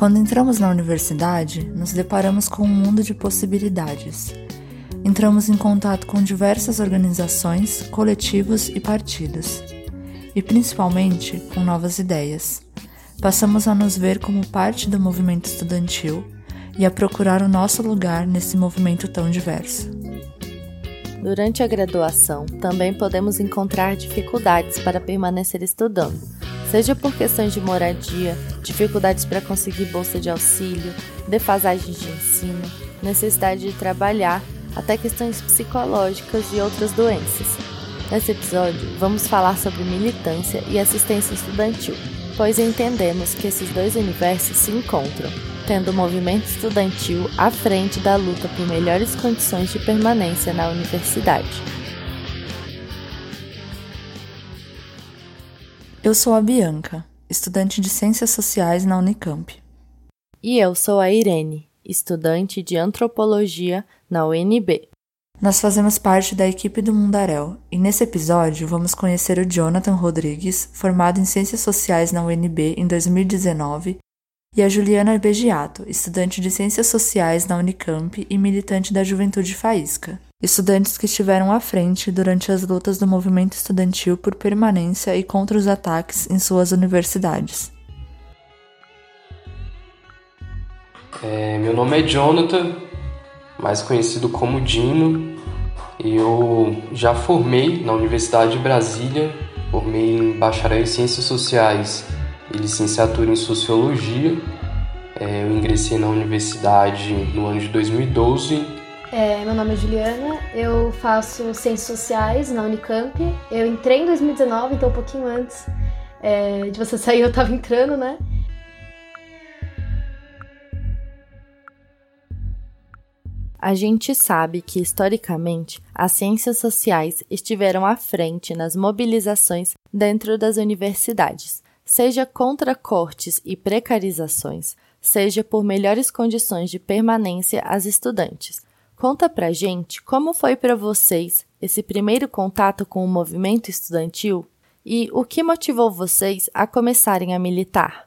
Quando entramos na universidade, nos deparamos com um mundo de possibilidades. Entramos em contato com diversas organizações, coletivos e partidos, e principalmente com novas ideias. Passamos a nos ver como parte do movimento estudantil e a procurar o nosso lugar nesse movimento tão diverso. Durante a graduação, também podemos encontrar dificuldades para permanecer estudando, seja por questões de moradia, dificuldades para conseguir bolsa de auxílio, defasagens de ensino, necessidade de trabalhar, até questões psicológicas e outras doenças. Nesse episódio, vamos falar sobre militância e assistência estudantil, pois entendemos que esses dois universos se encontram tendo o movimento estudantil à frente da luta por melhores condições de permanência na universidade. Eu sou a Bianca, estudante de Ciências Sociais na Unicamp. E eu sou a Irene, estudante de Antropologia na UNB. Nós fazemos parte da equipe do Mundaréu e nesse episódio vamos conhecer o Jonathan Rodrigues, formado em Ciências Sociais na UNB em 2019 e a Juliana Begiato, estudante de Ciências Sociais na Unicamp e militante da Juventude Faísca. Estudantes que estiveram à frente durante as lutas do movimento estudantil por permanência e contra os ataques em suas universidades. É, meu nome é Jonathan, mais conhecido como Dino. Eu já formei na Universidade de Brasília, formei em bacharel em Ciências Sociais e licenciatura em Sociologia. É, eu ingressei na universidade no ano de 2012. É, meu nome é Juliana, eu faço Ciências Sociais na Unicamp. Eu entrei em 2019, então um pouquinho antes é, de você sair eu estava entrando, né? A gente sabe que, historicamente, as ciências sociais estiveram à frente nas mobilizações dentro das universidades, seja contra cortes e precarizações, seja por melhores condições de permanência às estudantes. Conta pra gente como foi para vocês esse primeiro contato com o movimento estudantil e o que motivou vocês a começarem a militar.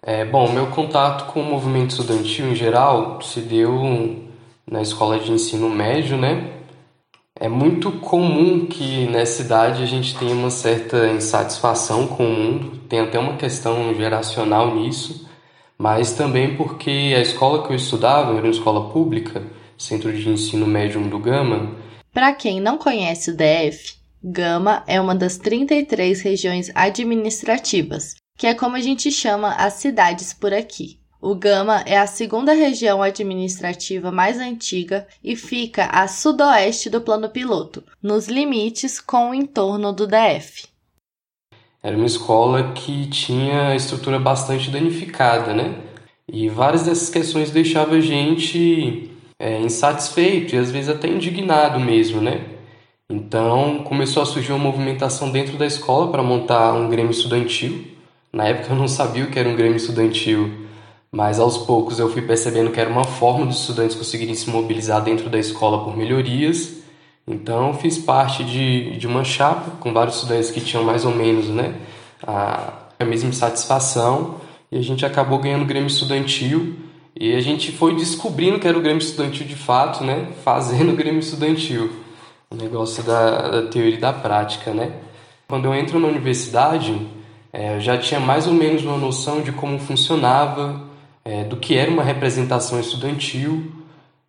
É, bom, meu contato com o movimento estudantil em geral se deu na escola de ensino médio, né? É muito comum que nessa idade a gente tenha uma certa insatisfação com o mundo, tem até uma questão geracional nisso, mas também porque a escola que eu estudava era uma escola pública, Centro de Ensino Médio do Gama. Para quem não conhece o DF, Gama é uma das 33 regiões administrativas, que é como a gente chama as cidades por aqui. O Gama é a segunda região administrativa mais antiga e fica a sudoeste do plano piloto, nos limites com o entorno do DF. Era uma escola que tinha estrutura bastante danificada, né? E várias dessas questões deixavam a gente é, insatisfeito e às vezes até indignado mesmo, né? Então começou a surgir uma movimentação dentro da escola para montar um grêmio estudantil. Na época eu não sabia o que era um grêmio estudantil mas aos poucos eu fui percebendo que era uma forma dos estudantes conseguirem se mobilizar dentro da escola por melhorias. Então fiz parte de, de uma chapa com vários estudantes que tinham mais ou menos né, a, a mesma satisfação e a gente acabou ganhando o Grêmio Estudantil e a gente foi descobrindo que era o Grêmio Estudantil de fato, né, fazendo o Grêmio Estudantil, o negócio da, da teoria e da prática. Né? Quando eu entro na universidade, é, eu já tinha mais ou menos uma noção de como funcionava é, do que era uma representação estudantil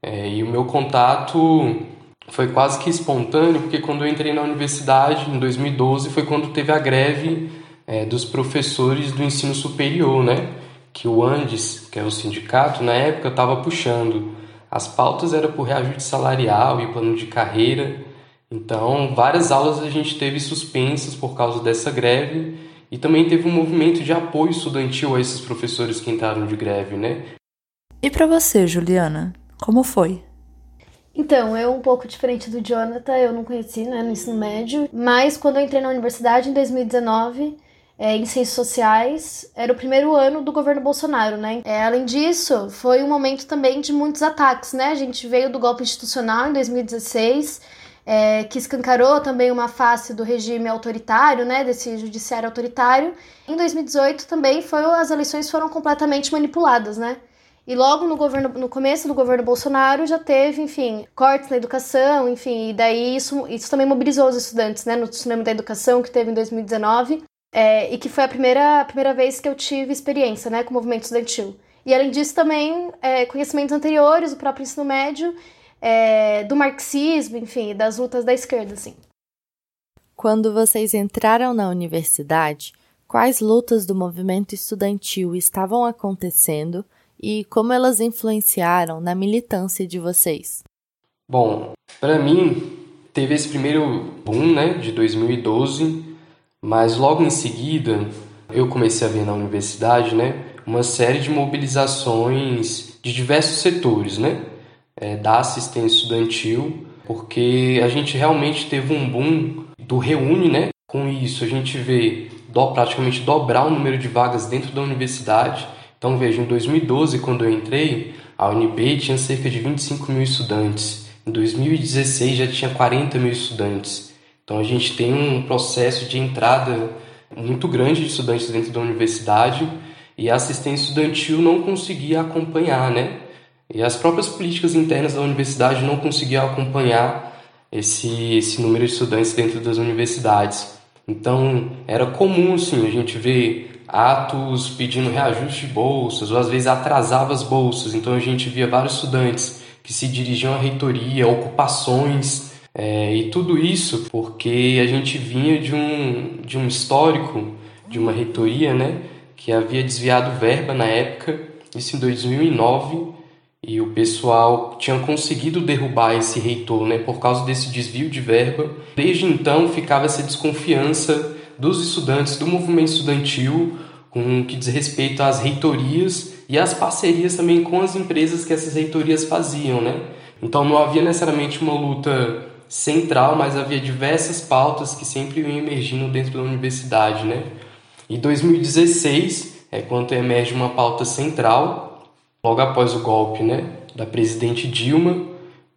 é, e o meu contato foi quase que espontâneo porque quando eu entrei na universidade em 2012 foi quando teve a greve é, dos professores do ensino superior, né? Que o Andes, que é o sindicato, na época estava puxando. As pautas eram por reajuste salarial e plano de carreira. Então, várias aulas a gente teve suspensas por causa dessa greve e também teve um movimento de apoio estudantil a esses professores que entraram de greve, né? E para você, Juliana, como foi? Então, eu um pouco diferente do Jonathan, eu não conheci né, no ensino médio, mas quando eu entrei na universidade em 2019, é, em ciências sociais, era o primeiro ano do governo Bolsonaro, né? É, além disso, foi um momento também de muitos ataques, né? A gente veio do golpe institucional em 2016 é, que escancarou também uma face do regime autoritário, né, desse judiciário autoritário. Em 2018 também foi as eleições foram completamente manipuladas, né? E logo no governo, no começo do governo Bolsonaro já teve, enfim, cortes na educação, enfim, e daí isso, isso também mobilizou os estudantes, né, no tsunami da educação que teve em 2019, é, e que foi a primeira, a primeira vez que eu tive experiência, né, com o movimento estudantil. E além disso também é, conhecimentos anteriores, o próprio ensino médio, é, do marxismo, enfim, das lutas da esquerda, assim. Quando vocês entraram na universidade, quais lutas do movimento estudantil estavam acontecendo e como elas influenciaram na militância de vocês? Bom, para mim teve esse primeiro boom, né, de 2012, mas logo em seguida eu comecei a ver na universidade, né, uma série de mobilizações de diversos setores, né, é, da assistência estudantil, porque a gente realmente teve um boom do reúne, né. Com isso a gente vê do, praticamente dobrar o número de vagas dentro da universidade então veja, em 2012, quando eu entrei, a UNB tinha cerca de 25 mil estudantes. Em 2016 já tinha 40 mil estudantes. Então a gente tem um processo de entrada muito grande de estudantes dentro da universidade e a assistência estudantil não conseguia acompanhar, né? E as próprias políticas internas da universidade não conseguiam acompanhar esse, esse número de estudantes dentro das universidades. Então era comum, sim, a gente ver atos pedindo reajuste de bolsas, ou às vezes atrasava as bolsas. Então a gente via vários estudantes que se dirigiam à reitoria, ocupações, é, e tudo isso porque a gente vinha de um, de um histórico de uma reitoria né, que havia desviado verba na época, isso em 2009, e o pessoal tinha conseguido derrubar esse reitor né, por causa desse desvio de verba. Desde então ficava essa desconfiança dos estudantes do movimento estudantil com o que diz respeito às reitorias e às parcerias também com as empresas que essas reitorias faziam, né? Então não havia necessariamente uma luta central, mas havia diversas pautas que sempre iam emergindo dentro da universidade, né? E 2016 é quando emerge uma pauta central, logo após o golpe, né, da presidente Dilma,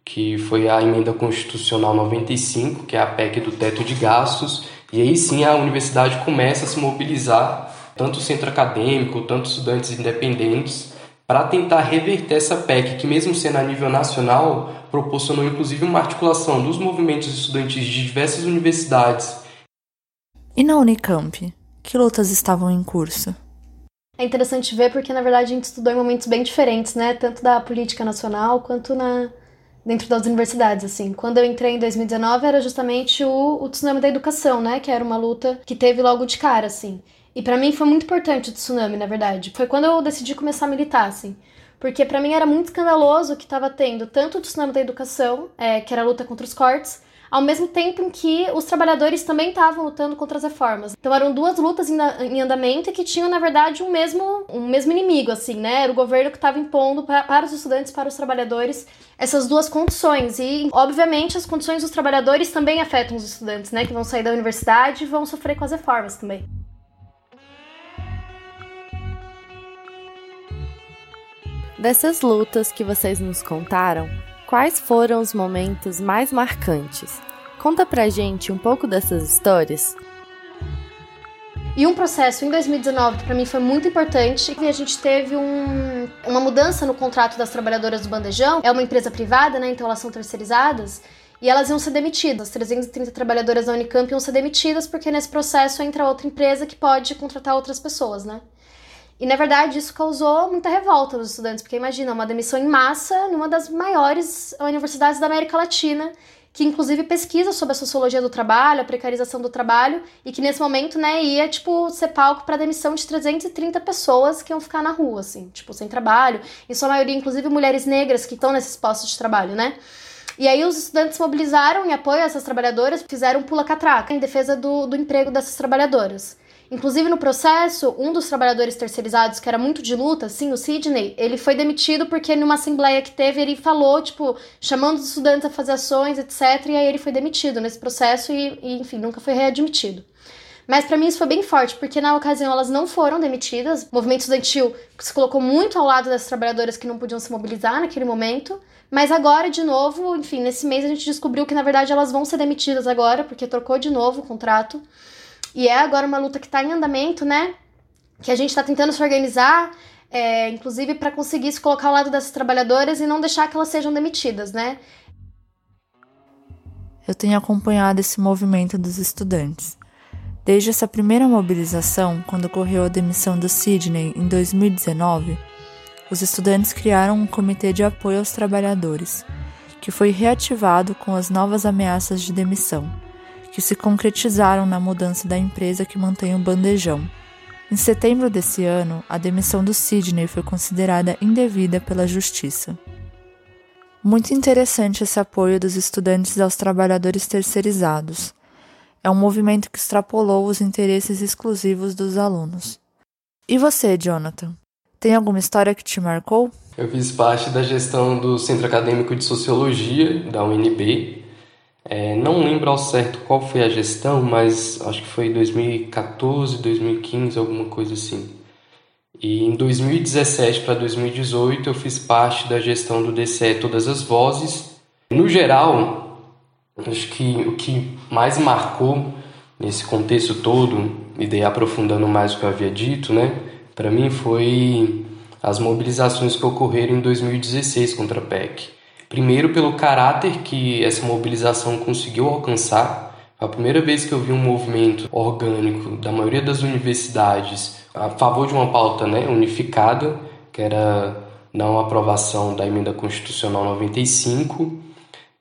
que foi a emenda constitucional 95, que é a PEC do teto de gastos, e aí sim a universidade começa a se mobilizar, tanto o centro acadêmico, tanto estudantes independentes, para tentar reverter essa PEC, que mesmo sendo a nível nacional, proporcionou inclusive uma articulação dos movimentos estudantis de diversas universidades. E na Unicamp, que lutas estavam em curso? É interessante ver porque, na verdade, a gente estudou em momentos bem diferentes, né? Tanto da política nacional quanto na, dentro das universidades, assim. Quando eu entrei em 2019 era justamente o, o tsunami da educação, né? Que era uma luta que teve logo de cara, assim. E para mim foi muito importante o tsunami, na verdade. Foi quando eu decidi começar a militar, assim. Porque para mim era muito escandaloso que estava tendo tanto o tsunami da educação, é, que era a luta contra os cortes, ao mesmo tempo em que os trabalhadores também estavam lutando contra as reformas. Então eram duas lutas em andamento que tinham, na verdade, um mesmo, um mesmo inimigo, assim, né? Era o governo que estava impondo para, para os estudantes, para os trabalhadores, essas duas condições. E, obviamente, as condições dos trabalhadores também afetam os estudantes, né? Que vão sair da universidade e vão sofrer com as reformas também. Dessas lutas que vocês nos contaram, Quais foram os momentos mais marcantes? Conta pra gente um pouco dessas histórias. E um processo em 2019 que para mim foi muito importante, e a gente teve um, uma mudança no contrato das trabalhadoras do Bandejão. É uma empresa privada, né? Então elas são terceirizadas. E elas iam ser demitidas. As 330 trabalhadoras da Unicamp iam ser demitidas porque nesse processo entra outra empresa que pode contratar outras pessoas, né? E na verdade isso causou muita revolta nos estudantes, porque imagina, uma demissão em massa numa das maiores universidades da América Latina, que inclusive pesquisa sobre a sociologia do trabalho, a precarização do trabalho, e que nesse momento, né, ia, tipo, ser palco para demissão de 330 pessoas que iam ficar na rua, assim, tipo, sem trabalho, em sua maioria, inclusive, mulheres negras que estão nesses postos de trabalho, né? E aí os estudantes mobilizaram em apoio a essas trabalhadoras, fizeram pula-catraca em defesa do, do emprego dessas trabalhadoras. Inclusive, no processo, um dos trabalhadores terceirizados, que era muito de luta, sim, o Sidney, ele foi demitido porque numa assembleia que teve, ele falou, tipo, chamando os estudantes a fazer ações, etc. E aí ele foi demitido nesse processo e, e enfim, nunca foi readmitido. Mas para mim isso foi bem forte, porque na ocasião elas não foram demitidas. O movimento estudantil se colocou muito ao lado das trabalhadoras que não podiam se mobilizar naquele momento. Mas agora, de novo, enfim, nesse mês a gente descobriu que na verdade elas vão ser demitidas agora, porque trocou de novo o contrato. E é agora uma luta que está em andamento, né? Que a gente está tentando se organizar, é, inclusive para conseguir se colocar ao lado dessas trabalhadoras e não deixar que elas sejam demitidas, né? Eu tenho acompanhado esse movimento dos estudantes. Desde essa primeira mobilização, quando ocorreu a demissão do Sidney em 2019, os estudantes criaram um comitê de apoio aos trabalhadores, que foi reativado com as novas ameaças de demissão, que se concretizaram na mudança da empresa que mantém o bandejão. Em setembro desse ano, a demissão do Sidney foi considerada indevida pela Justiça. Muito interessante esse apoio dos estudantes aos trabalhadores terceirizados é um movimento que extrapolou os interesses exclusivos dos alunos. E você, Jonathan? Tem alguma história que te marcou? Eu fiz parte da gestão do Centro Acadêmico de Sociologia, da UNB. É, não lembro ao certo qual foi a gestão, mas acho que foi 2014, 2015, alguma coisa assim. E em 2017 para 2018 eu fiz parte da gestão do DCE Todas as Vozes. No geral, Acho que o que mais marcou nesse contexto todo, e daí aprofundando mais o que eu havia dito, né, para mim foi as mobilizações que ocorreram em 2016 contra a PEC. Primeiro, pelo caráter que essa mobilização conseguiu alcançar. Foi a primeira vez que eu vi um movimento orgânico da maioria das universidades a favor de uma pauta né, unificada, que era não aprovação da emenda constitucional 95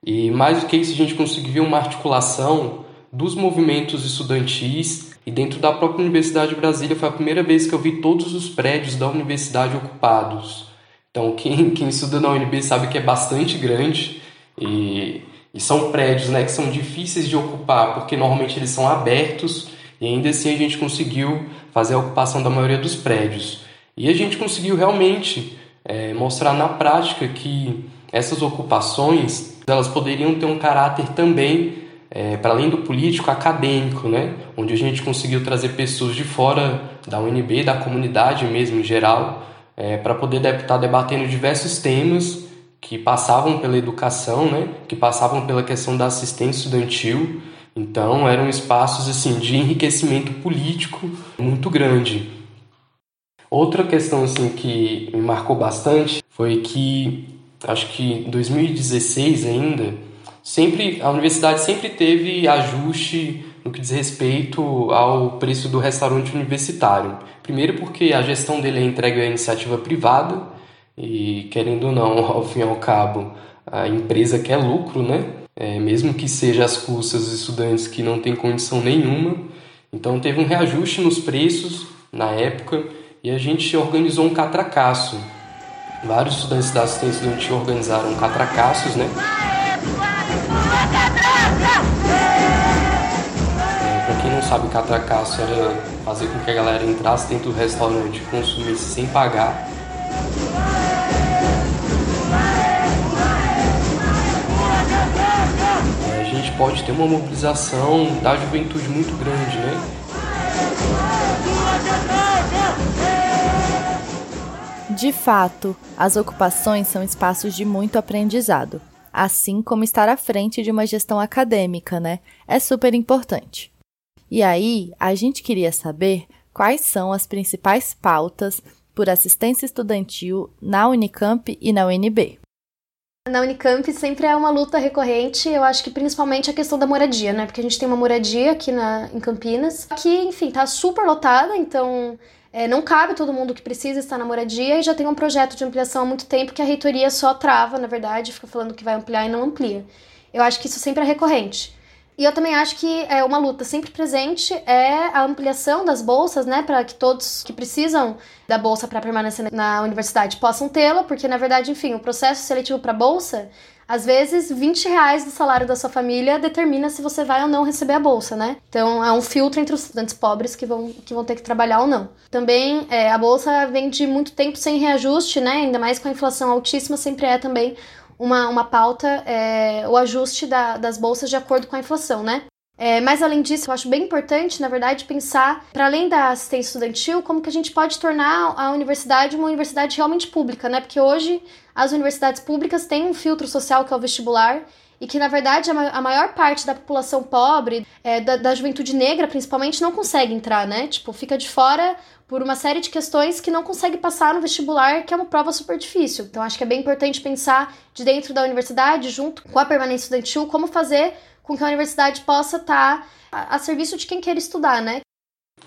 e mais do que isso, a gente conseguiu ver uma articulação dos movimentos estudantis e dentro da própria Universidade de Brasília foi a primeira vez que eu vi todos os prédios da universidade ocupados. Então, quem, quem estuda na UNB sabe que é bastante grande e, e são prédios né, que são difíceis de ocupar porque normalmente eles são abertos e ainda assim a gente conseguiu fazer a ocupação da maioria dos prédios. E a gente conseguiu realmente é, mostrar na prática que essas ocupações elas poderiam ter um caráter também, é, para além do político, acadêmico, né? onde a gente conseguiu trazer pessoas de fora da UNB, da comunidade mesmo em geral, é, para poder estar debatendo diversos temas que passavam pela educação, né? que passavam pela questão da assistência estudantil. Então, eram espaços assim de enriquecimento político muito grande. Outra questão assim que me marcou bastante foi que acho que em 2016 ainda, sempre a universidade sempre teve ajuste no que diz respeito ao preço do restaurante universitário. Primeiro porque a gestão dele é entregue à iniciativa privada e querendo ou não, ao fim e ao cabo, a empresa quer lucro, né? É, mesmo que seja às custas dos estudantes que não têm condição nenhuma. Então teve um reajuste nos preços na época e a gente organizou um catracaço Vários estudantes da assistência estudantil organizaram catracassos, né? Sabe, catracaço era fazer com que a galera entrasse dentro do restaurante e consumisse sem pagar. É, a gente pode ter uma mobilização da juventude muito grande, né? De fato, as ocupações são espaços de muito aprendizado, assim como estar à frente de uma gestão acadêmica, né? É super importante. E aí, a gente queria saber quais são as principais pautas por assistência estudantil na Unicamp e na UNB. Na Unicamp sempre é uma luta recorrente, eu acho que principalmente a questão da moradia, né? Porque a gente tem uma moradia aqui na, em Campinas, que, enfim, tá super lotada, então é, não cabe todo mundo que precisa estar na moradia e já tem um projeto de ampliação há muito tempo que a reitoria só trava, na verdade, fica falando que vai ampliar e não amplia. Eu acho que isso sempre é recorrente. E eu também acho que é uma luta sempre presente é a ampliação das bolsas, né, para que todos que precisam da bolsa para permanecer na universidade possam tê-la, porque na verdade, enfim, o processo seletivo para bolsa às vezes, 20 reais do salário da sua família determina se você vai ou não receber a bolsa, né? Então, é um filtro entre os estudantes pobres que vão, que vão ter que trabalhar ou não. Também, é, a bolsa vem de muito tempo sem reajuste, né? Ainda mais com a inflação altíssima, sempre é também uma, uma pauta, é, o ajuste da, das bolsas de acordo com a inflação, né? É, mas além disso, eu acho bem importante, na verdade, pensar, para além da assistência estudantil, como que a gente pode tornar a universidade uma universidade realmente pública, né? Porque hoje as universidades públicas têm um filtro social que é o vestibular e que, na verdade, a maior parte da população pobre, é, da, da, juventude negra principalmente, não consegue entrar, né? Tipo, fica de fora por uma série de questões que não consegue passar no vestibular, que é uma prova super difícil. Então, acho que é bem importante pensar de dentro da universidade, junto com a permanência estudantil, como fazer com que a universidade possa estar tá a, a serviço de quem quer estudar, né?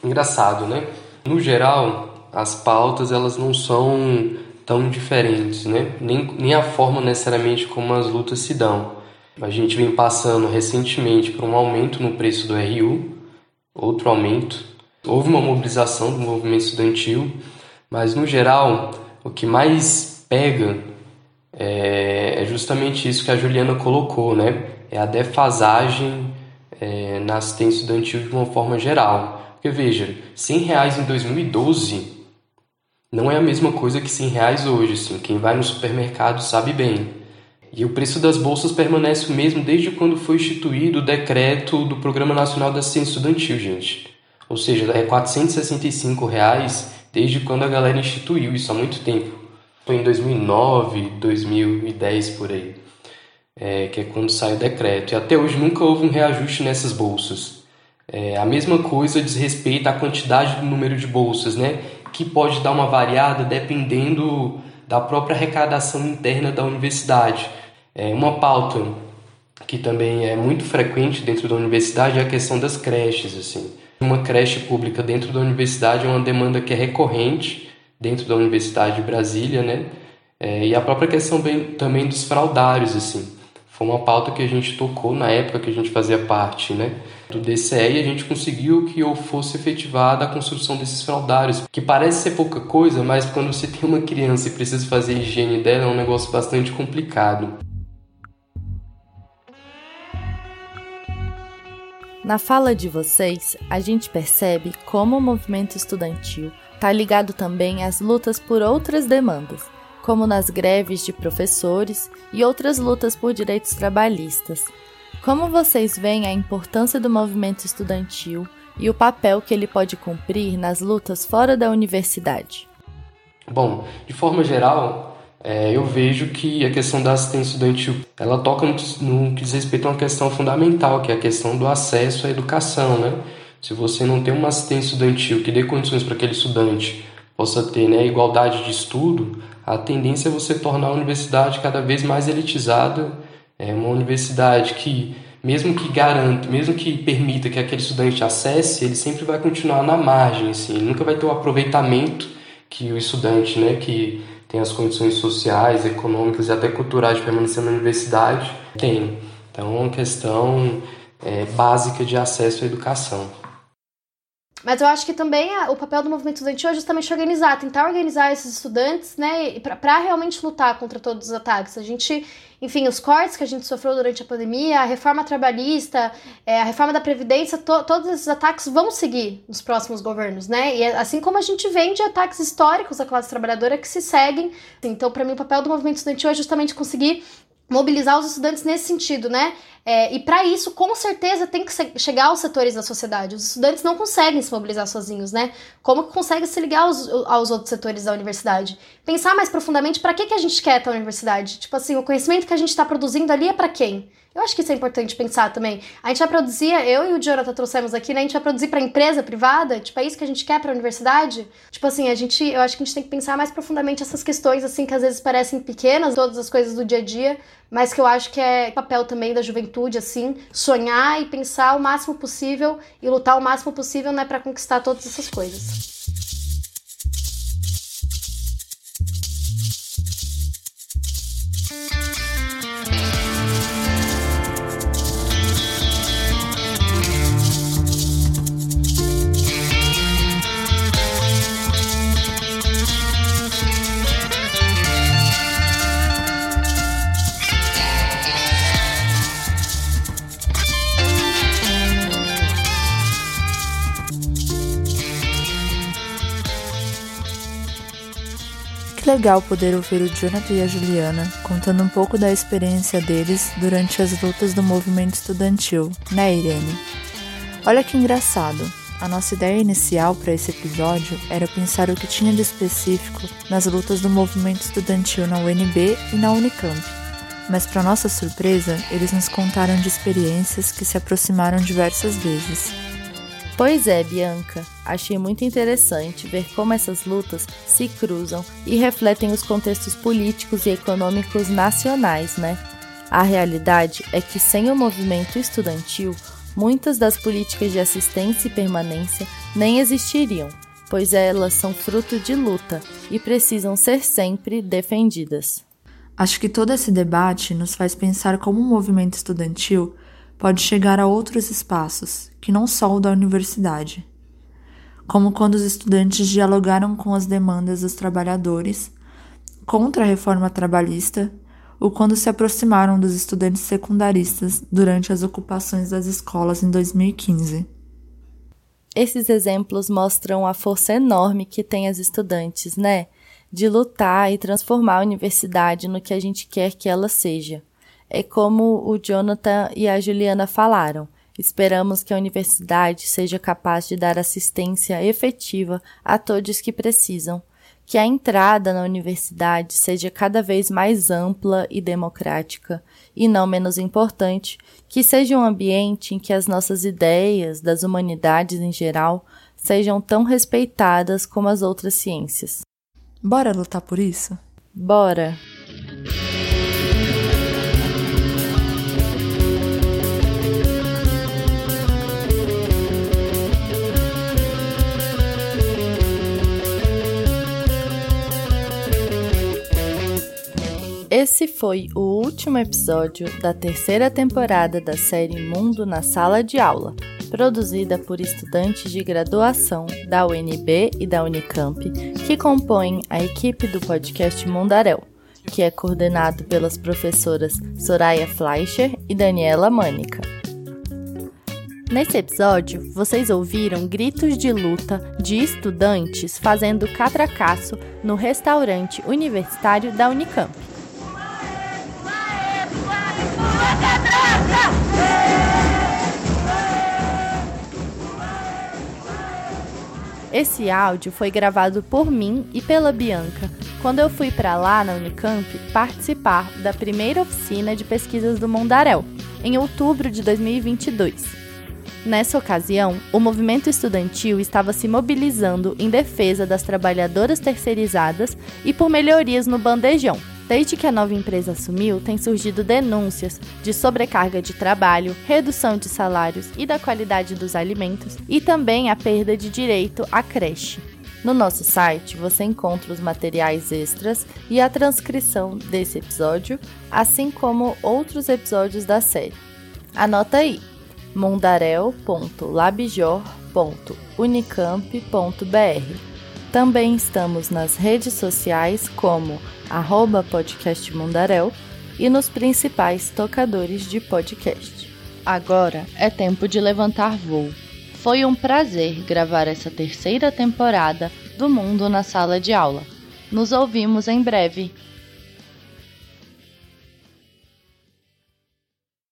Engraçado, né? No geral, as pautas elas não são tão diferentes, né? Nem, nem a forma necessariamente como as lutas se dão. A gente vem passando recentemente por um aumento no preço do RU, outro aumento. Houve uma mobilização do movimento estudantil, mas no geral o que mais pega é, é justamente isso que a Juliana colocou, né? É a defasagem é, na assistência estudantil de uma forma geral. Porque veja, 100 reais em 2012 não é a mesma coisa que 100 reais hoje. Assim. Quem vai no supermercado sabe bem. E o preço das bolsas permanece o mesmo desde quando foi instituído o decreto do Programa Nacional da Ciência Estudantil, gente. Ou seja, é 465 reais desde quando a galera instituiu isso há muito tempo. Foi em 2009, 2010 por aí, é, que é quando sai o decreto. E até hoje nunca houve um reajuste nessas bolsas. É, a mesma coisa diz respeito à quantidade do número de bolsas, né? Que pode dar uma variada dependendo da própria arrecadação interna da universidade. É, uma pauta que também é muito frequente dentro da universidade é a questão das creches. Assim. Uma creche pública dentro da universidade é uma demanda que é recorrente dentro da Universidade de Brasília, né? É, e a própria questão bem, também dos fraudários, assim. Foi uma pauta que a gente tocou na época que a gente fazia parte né, do DCE e a gente conseguiu que eu fosse efetivada a construção desses fraudários, que parece ser pouca coisa, mas quando você tem uma criança e precisa fazer a higiene dela é um negócio bastante complicado. Na fala de vocês, a gente percebe como o movimento estudantil está ligado também às lutas por outras demandas, como nas greves de professores e outras lutas por direitos trabalhistas. Como vocês veem a importância do movimento estudantil e o papel que ele pode cumprir nas lutas fora da universidade? Bom, de forma geral, é, eu vejo que a questão da assistência estudantil ela toca no, no que diz respeito a uma questão fundamental, que é a questão do acesso à educação, né? Se você não tem uma assistência estudantil que dê condições para aquele estudante possa ter né, igualdade de estudo, a tendência é você tornar a universidade cada vez mais elitizada, é uma universidade que, mesmo que garanta, mesmo que permita que aquele estudante acesse, ele sempre vai continuar na margem, assim, ele nunca vai ter o aproveitamento que o estudante, né, que tem as condições sociais, econômicas e até culturais de permanecer na universidade, tem. Então, é uma questão é, básica de acesso à educação. Mas eu acho que também a, o papel do movimento estudantil é justamente organizar, tentar organizar esses estudantes, né, para realmente lutar contra todos os ataques. A gente, enfim, os cortes que a gente sofreu durante a pandemia, a reforma trabalhista, é, a reforma da Previdência, to, todos esses ataques vão seguir nos próximos governos, né? E é, assim como a gente vem de ataques históricos à classe trabalhadora que se seguem. Então, para mim, o papel do movimento estudantil é justamente conseguir mobilizar os estudantes nesse sentido, né? É, e para isso, com certeza, tem que chegar aos setores da sociedade. Os estudantes não conseguem se mobilizar sozinhos, né? Como que consegue se ligar aos, aos outros setores da universidade? Pensar mais profundamente para que, que a gente quer a universidade. Tipo assim, o conhecimento que a gente está produzindo ali é para quem? Eu acho que isso é importante pensar também. A gente vai produzir, eu e o Jonathan trouxemos aqui, né? A gente vai produzir para empresa privada? Tipo, é isso que a gente quer para a universidade? Tipo assim, a gente, eu acho que a gente tem que pensar mais profundamente essas questões assim que às vezes parecem pequenas, todas as coisas do dia a dia, mas que eu acho que é papel também da juventude assim, sonhar e pensar o máximo possível e lutar o máximo possível, né, para conquistar todas essas coisas. Legal poder ouvir o Jonathan e a Juliana contando um pouco da experiência deles durante as lutas do movimento estudantil, né, Irene? Olha que engraçado. A nossa ideia inicial para esse episódio era pensar o que tinha de específico nas lutas do movimento estudantil na UNB e na Unicamp. Mas, para nossa surpresa, eles nos contaram de experiências que se aproximaram diversas vezes. Pois é, Bianca. Achei muito interessante ver como essas lutas se cruzam e refletem os contextos políticos e econômicos nacionais, né? A realidade é que sem o movimento estudantil, muitas das políticas de assistência e permanência nem existiriam, pois elas são fruto de luta e precisam ser sempre defendidas. Acho que todo esse debate nos faz pensar como o movimento estudantil pode chegar a outros espaços, que não só o da universidade. Como quando os estudantes dialogaram com as demandas dos trabalhadores contra a reforma trabalhista ou quando se aproximaram dos estudantes secundaristas durante as ocupações das escolas em 2015. Esses exemplos mostram a força enorme que tem as estudantes, né? De lutar e transformar a universidade no que a gente quer que ela seja. É como o Jonathan e a Juliana falaram. Esperamos que a universidade seja capaz de dar assistência efetiva a todos que precisam que a entrada na universidade seja cada vez mais ampla e democrática, e não menos importante, que seja um ambiente em que as nossas ideias, das humanidades em geral, sejam tão respeitadas como as outras ciências. Bora lutar por isso? Bora! Esse foi o último episódio da terceira temporada da série Mundo na Sala de Aula, produzida por estudantes de graduação da UNB e da Unicamp, que compõem a equipe do podcast Mundarel, que é coordenado pelas professoras Soraya Fleischer e Daniela Mânica. Nesse episódio, vocês ouviram gritos de luta de estudantes fazendo catracaço no restaurante universitário da Unicamp. Esse áudio foi gravado por mim e pela Bianca quando eu fui para lá na Unicamp participar da primeira oficina de pesquisas do Mondarel, em outubro de 2022. Nessa ocasião, o movimento estudantil estava se mobilizando em defesa das trabalhadoras terceirizadas e por melhorias no bandejão, Desde que a nova empresa assumiu, tem surgido denúncias de sobrecarga de trabalho, redução de salários e da qualidade dos alimentos e também a perda de direito à creche. No nosso site você encontra os materiais extras e a transcrição desse episódio, assim como outros episódios da série. Anota aí: mundarel.labjor.unicamp.br. Também estamos nas redes sociais como arroba e nos principais tocadores de podcast. Agora é tempo de levantar voo. Foi um prazer gravar essa terceira temporada do Mundo na Sala de Aula. Nos ouvimos em breve.